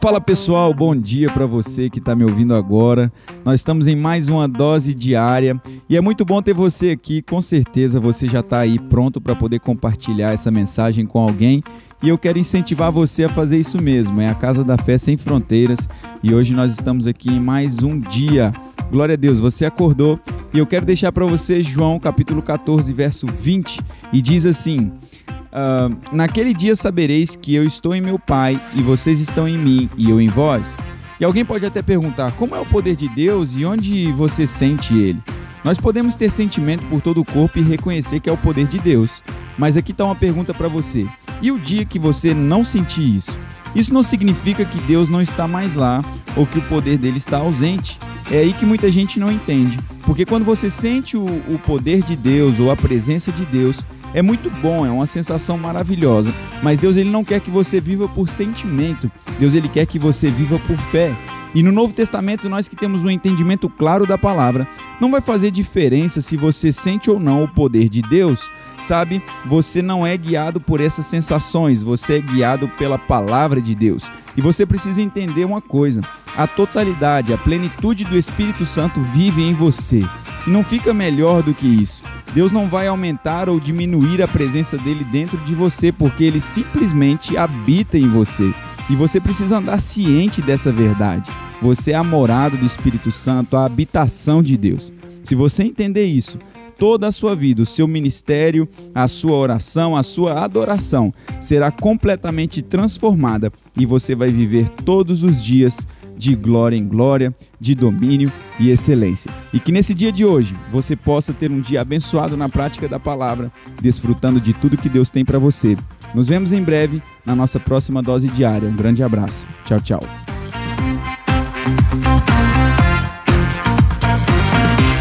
Fala pessoal, bom dia para você que está me ouvindo agora. Nós estamos em mais uma dose diária e é muito bom ter você aqui. Com certeza você já está aí pronto para poder compartilhar essa mensagem com alguém e eu quero incentivar você a fazer isso mesmo. É a Casa da Fé Sem Fronteiras e hoje nós estamos aqui em mais um dia. Glória a Deus, você acordou e eu quero deixar para você João capítulo 14, verso 20 e diz assim: Uh, naquele dia sabereis que eu estou em meu Pai e vocês estão em mim e eu em vós. E alguém pode até perguntar: como é o poder de Deus e onde você sente ele? Nós podemos ter sentimento por todo o corpo e reconhecer que é o poder de Deus. Mas aqui está uma pergunta para você: e o dia que você não sentir isso? Isso não significa que Deus não está mais lá ou que o poder dele está ausente. É aí que muita gente não entende. Porque quando você sente o, o poder de Deus ou a presença de Deus, é muito bom, é uma sensação maravilhosa. Mas Deus ele não quer que você viva por sentimento. Deus ele quer que você viva por fé. E no Novo Testamento, nós que temos um entendimento claro da palavra, não vai fazer diferença se você sente ou não o poder de Deus. Sabe, você não é guiado por essas sensações, você é guiado pela palavra de Deus. E você precisa entender uma coisa: a totalidade, a plenitude do Espírito Santo vive em você. E não fica melhor do que isso. Deus não vai aumentar ou diminuir a presença dele dentro de você, porque ele simplesmente habita em você. E você precisa andar ciente dessa verdade. Você é a morada do Espírito Santo, a habitação de Deus. Se você entender isso, toda a sua vida, o seu ministério, a sua oração, a sua adoração será completamente transformada e você vai viver todos os dias de glória em glória, de domínio e excelência. E que nesse dia de hoje você possa ter um dia abençoado na prática da palavra, desfrutando de tudo que Deus tem para você. Nos vemos em breve na nossa próxima dose diária. Um grande abraço. Tchau, tchau.